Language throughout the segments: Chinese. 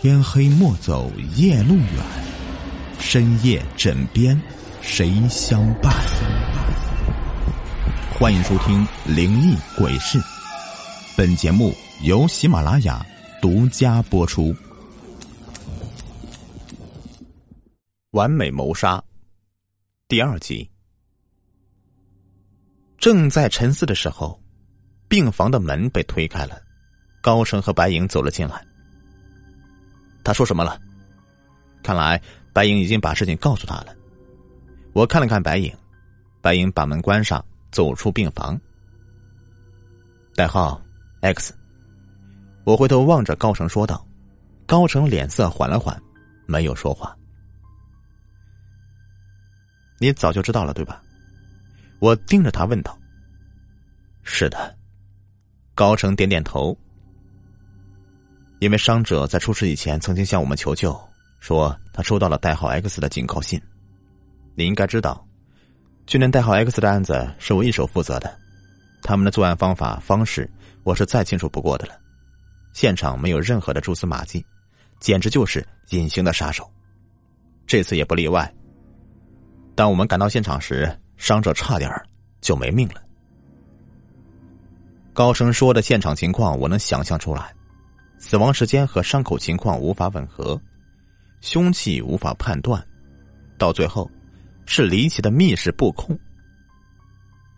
天黑莫走夜路远，深夜枕边谁相伴？欢迎收听《灵异鬼事》，本节目由喜马拉雅独家播出。完美谋杀第二集。正在沉思的时候，病房的门被推开了，高成和白影走了进来。他说什么了？看来白影已经把事情告诉他了。我看了看白影，白影把门关上，走出病房。代号 X。我回头望着高成说道：“高成脸色缓了缓，没有说话。你早就知道了，对吧？”我盯着他问道：“是的。”高成点点头。因为伤者在出事以前曾经向我们求救，说他收到了代号 X 的警告信。你应该知道，去年代号 X 的案子是我一手负责的，他们的作案方法方式我是再清楚不过的了。现场没有任何的蛛丝马迹，简直就是隐形的杀手。这次也不例外。当我们赶到现场时，伤者差点就没命了。高声说的现场情况，我能想象出来。死亡时间和伤口情况无法吻合，凶器无法判断，到最后是离奇的密室布控。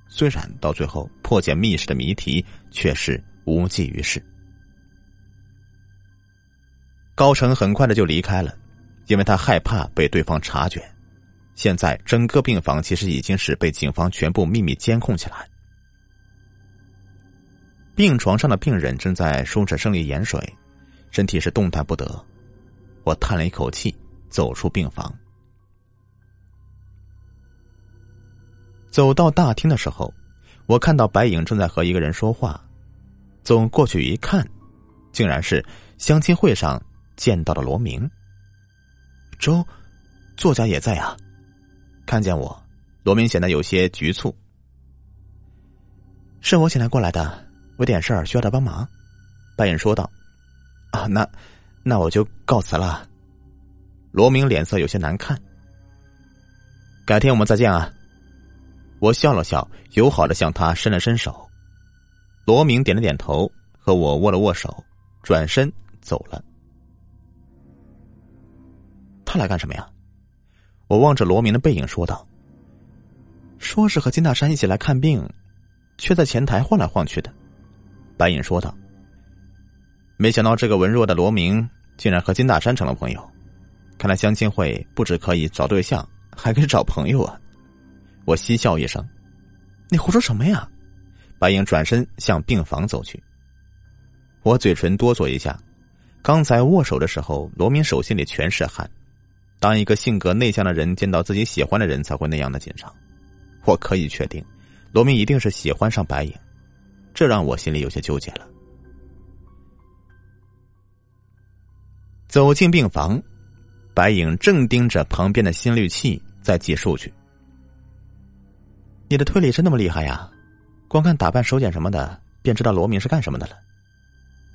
虽然到最后破解密室的谜题却是无济于事。高成很快的就离开了，因为他害怕被对方察觉。现在整个病房其实已经是被警方全部秘密监控起来。病床上的病人正在输着生理盐水，身体是动弹不得。我叹了一口气，走出病房。走到大厅的时候，我看到白影正在和一个人说话。走过去一看，竟然是相亲会上见到的罗明。周，作家也在啊。看见我，罗明显得有些局促。是我请他过来的。有点事儿需要他帮忙，白眼说道：“啊，那那我就告辞了。”罗明脸色有些难看。改天我们再见啊！我笑了笑，友好的向他伸了伸手。罗明点了点头，和我握了握手，转身走了。他来干什么呀？我望着罗明的背影说道：“说是和金大山一起来看病，却在前台晃来晃去的。”白影说道：“没想到这个文弱的罗明竟然和金大山成了朋友，看来相亲会不止可以找对象，还可以找朋友啊！”我嬉笑一声：“你胡说什么呀？”白影转身向病房走去。我嘴唇哆嗦一下，刚才握手的时候，罗明手心里全是汗。当一个性格内向的人见到自己喜欢的人，才会那样的紧张。我可以确定，罗明一定是喜欢上白影。这让我心里有些纠结了。走进病房，白影正盯着旁边的心率器在记数据。你的推理是那么厉害呀？光看打扮、手剪什么的，便知道罗明是干什么的了。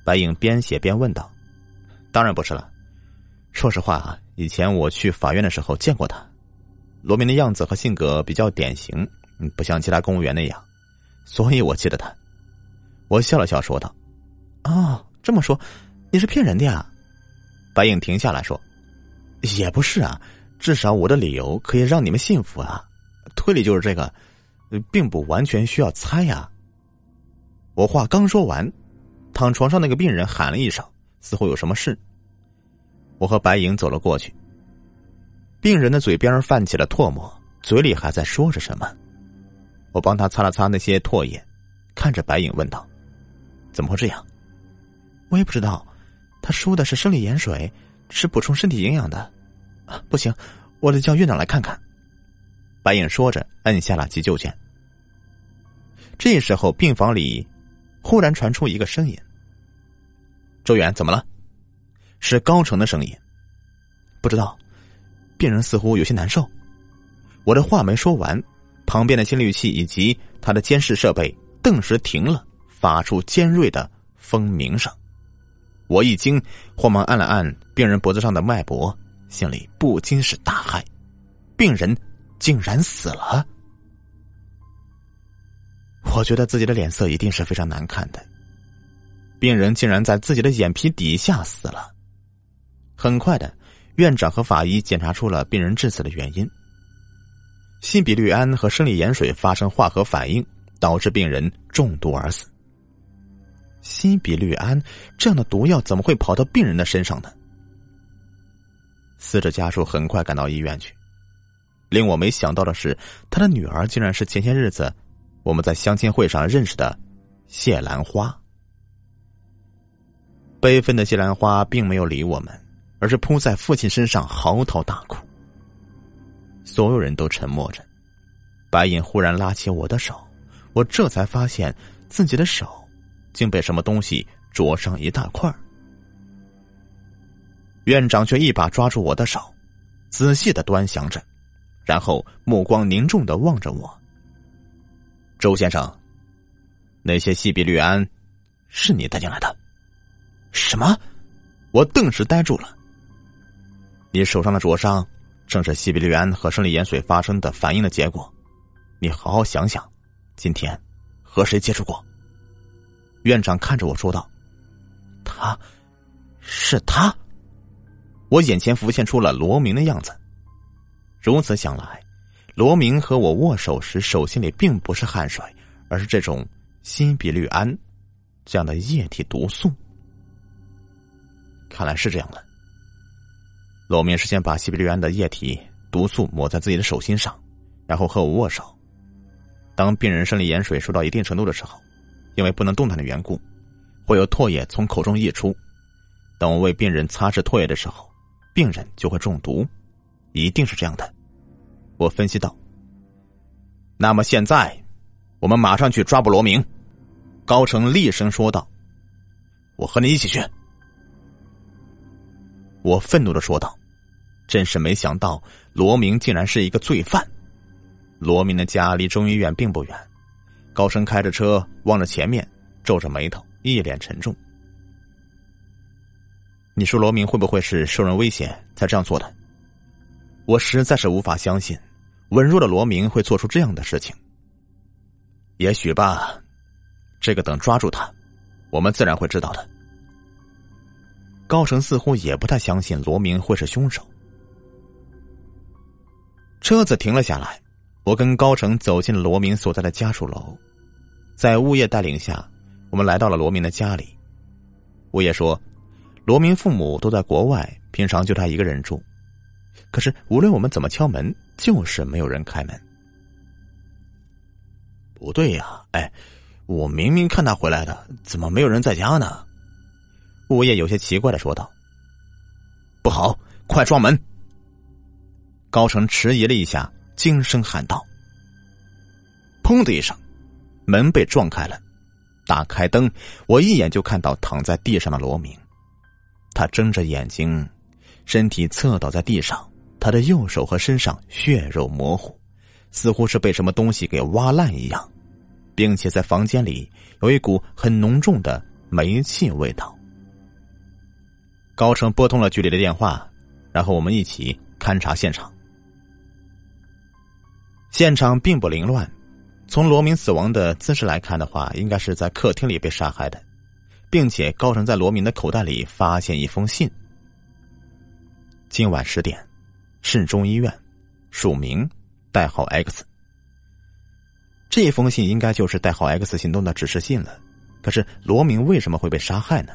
白影边写边问道：“当然不是了。说实话啊，以前我去法院的时候见过他。罗明的样子和性格比较典型，不像其他公务员那样，所以我记得他。”我笑了笑，说道：“哦，这么说，你是骗人的呀？”白影停下来说：“也不是啊，至少我的理由可以让你们信服啊。推理就是这个，并不完全需要猜呀。”我话刚说完，躺床上那个病人喊了一声，似乎有什么事。我和白影走了过去。病人的嘴边泛起了唾沫，嘴里还在说着什么。我帮他擦了擦那些唾液，看着白影问道。怎么会这样？我也不知道。他输的是生理盐水，是补充身体营养的。啊，不行，我得叫院长来看看。白影说着，摁下了急救键。这时候，病房里忽然传出一个声音：“周远，怎么了？”是高成的声音。不知道，病人似乎有些难受。我的话没说完，旁边的心率器以及他的监视设备顿时停了。发出尖锐的蜂鸣声。我一惊，慌忙按了按病人脖子上的脉搏，心里不禁是大骇：病人竟然死了！我觉得自己的脸色一定是非常难看的。病人竟然在自己的眼皮底下死了。很快的，院长和法医检查出了病人致死的原因：西比氯胺和生理盐水发生化合反应，导致病人中毒而死。西比氯胺这样的毒药怎么会跑到病人的身上呢？死者家属很快赶到医院去。令我没想到的是，他的女儿竟然是前些日子我们在相亲会上认识的谢兰花。悲愤的谢兰花并没有理我们，而是扑在父亲身上嚎啕大哭。所有人都沉默着。白影忽然拉起我的手，我这才发现自己的手。竟被什么东西灼伤一大块院长却一把抓住我的手，仔细的端详着，然后目光凝重的望着我。周先生，那些西比氯胺是你带进来的？什么？我顿时呆住了。你手上的灼伤正是西比氯胺和生理盐水发生的反应的结果。你好好想想，今天和谁接触过？院长看着我说道：“他，是他。”我眼前浮现出了罗明的样子。如此想来，罗明和我握手时，手心里并不是汗水，而是这种新比氯胺这样的液体毒素。看来是这样的。罗明是先把西比氯胺的液体毒素抹在自己的手心上，然后和我握手。当病人生理盐水收到一定程度的时候。因为不能动弹的缘故，会有唾液从口中溢出。当我为病人擦拭唾液的时候，病人就会中毒，一定是这样的。我分析道。那么现在，我们马上去抓捕罗明。高成厉声说道：“我和你一起去。”我愤怒的说道：“真是没想到，罗明竟然是一个罪犯。罗明的家离中医院并不远。”高升开着车，望着前面，皱着眉头，一脸沉重。你说罗明会不会是受人威胁才这样做的？我实在是无法相信，稳弱的罗明会做出这样的事情。也许吧，这个等抓住他，我们自然会知道的。高成似乎也不太相信罗明会是凶手。车子停了下来，我跟高成走进了罗明所在的家属楼。在物业带领下，我们来到了罗明的家里。物业说，罗明父母都在国外，平常就他一个人住。可是无论我们怎么敲门，就是没有人开门。不对呀，哎，我明明看他回来的，怎么没有人在家呢？物业有些奇怪的说道：“不好，快撞门！”高成迟疑了一下，惊声喊道：“砰的一声。”门被撞开了，打开灯，我一眼就看到躺在地上的罗明。他睁着眼睛，身体侧倒在地上，他的右手和身上血肉模糊，似乎是被什么东西给挖烂一样，并且在房间里有一股很浓重的煤气味道。高成拨通了局里的电话，然后我们一起勘察现场。现场并不凌乱。从罗明死亡的姿势来看的话，应该是在客厅里被杀害的，并且高成在罗明的口袋里发现一封信。今晚十点，市中医院，署名代号 X。这封信应该就是代号 X 行动的指示信了。可是罗明为什么会被杀害呢？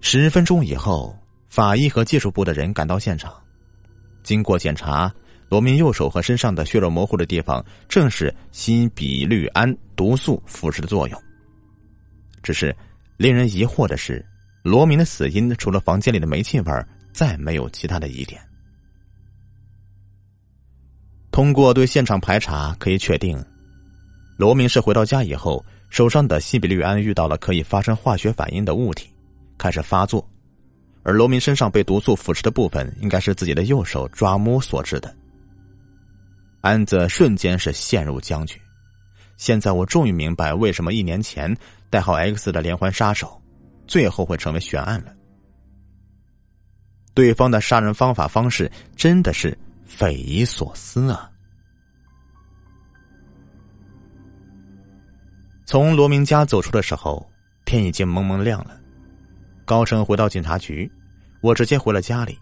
十分钟以后，法医和技术部的人赶到现场，经过检查。罗明右手和身上的血肉模糊的地方，正是新比氯胺毒素腐蚀的作用。只是令人疑惑的是，罗明的死因除了房间里的煤气味再没有其他的疑点。通过对现场排查，可以确定，罗明是回到家以后，手上的西比氯胺遇到了可以发生化学反应的物体，开始发作，而罗明身上被毒素腐蚀的部分，应该是自己的右手抓摸所致的。安子瞬间是陷入僵局。现在我终于明白，为什么一年前代号 X 的连环杀手，最后会成为悬案了。对方的杀人方法方式真的是匪夷所思啊！从罗明家走出的时候，天已经蒙蒙亮了。高升回到警察局，我直接回了家里，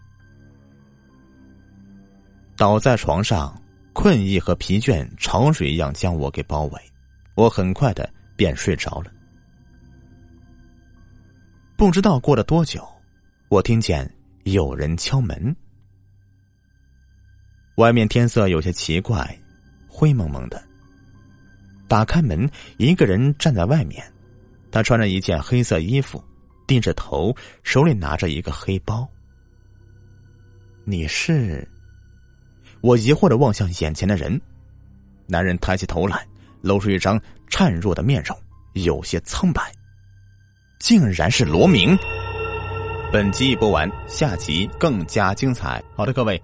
倒在床上，困意和疲倦潮水一样将我给包围，我很快的便睡着了。不知道过了多久，我听见有人敲门，外面天色有些奇怪，灰蒙蒙的。打开门，一个人站在外面，他穿着一件黑色衣服，低着头，手里拿着一个黑包。你是？我疑惑的望向眼前的人，男人抬起头来，露出一张孱弱的面容，有些苍白，竟然是罗明。本集已播完，下集更加精彩。好的，各位。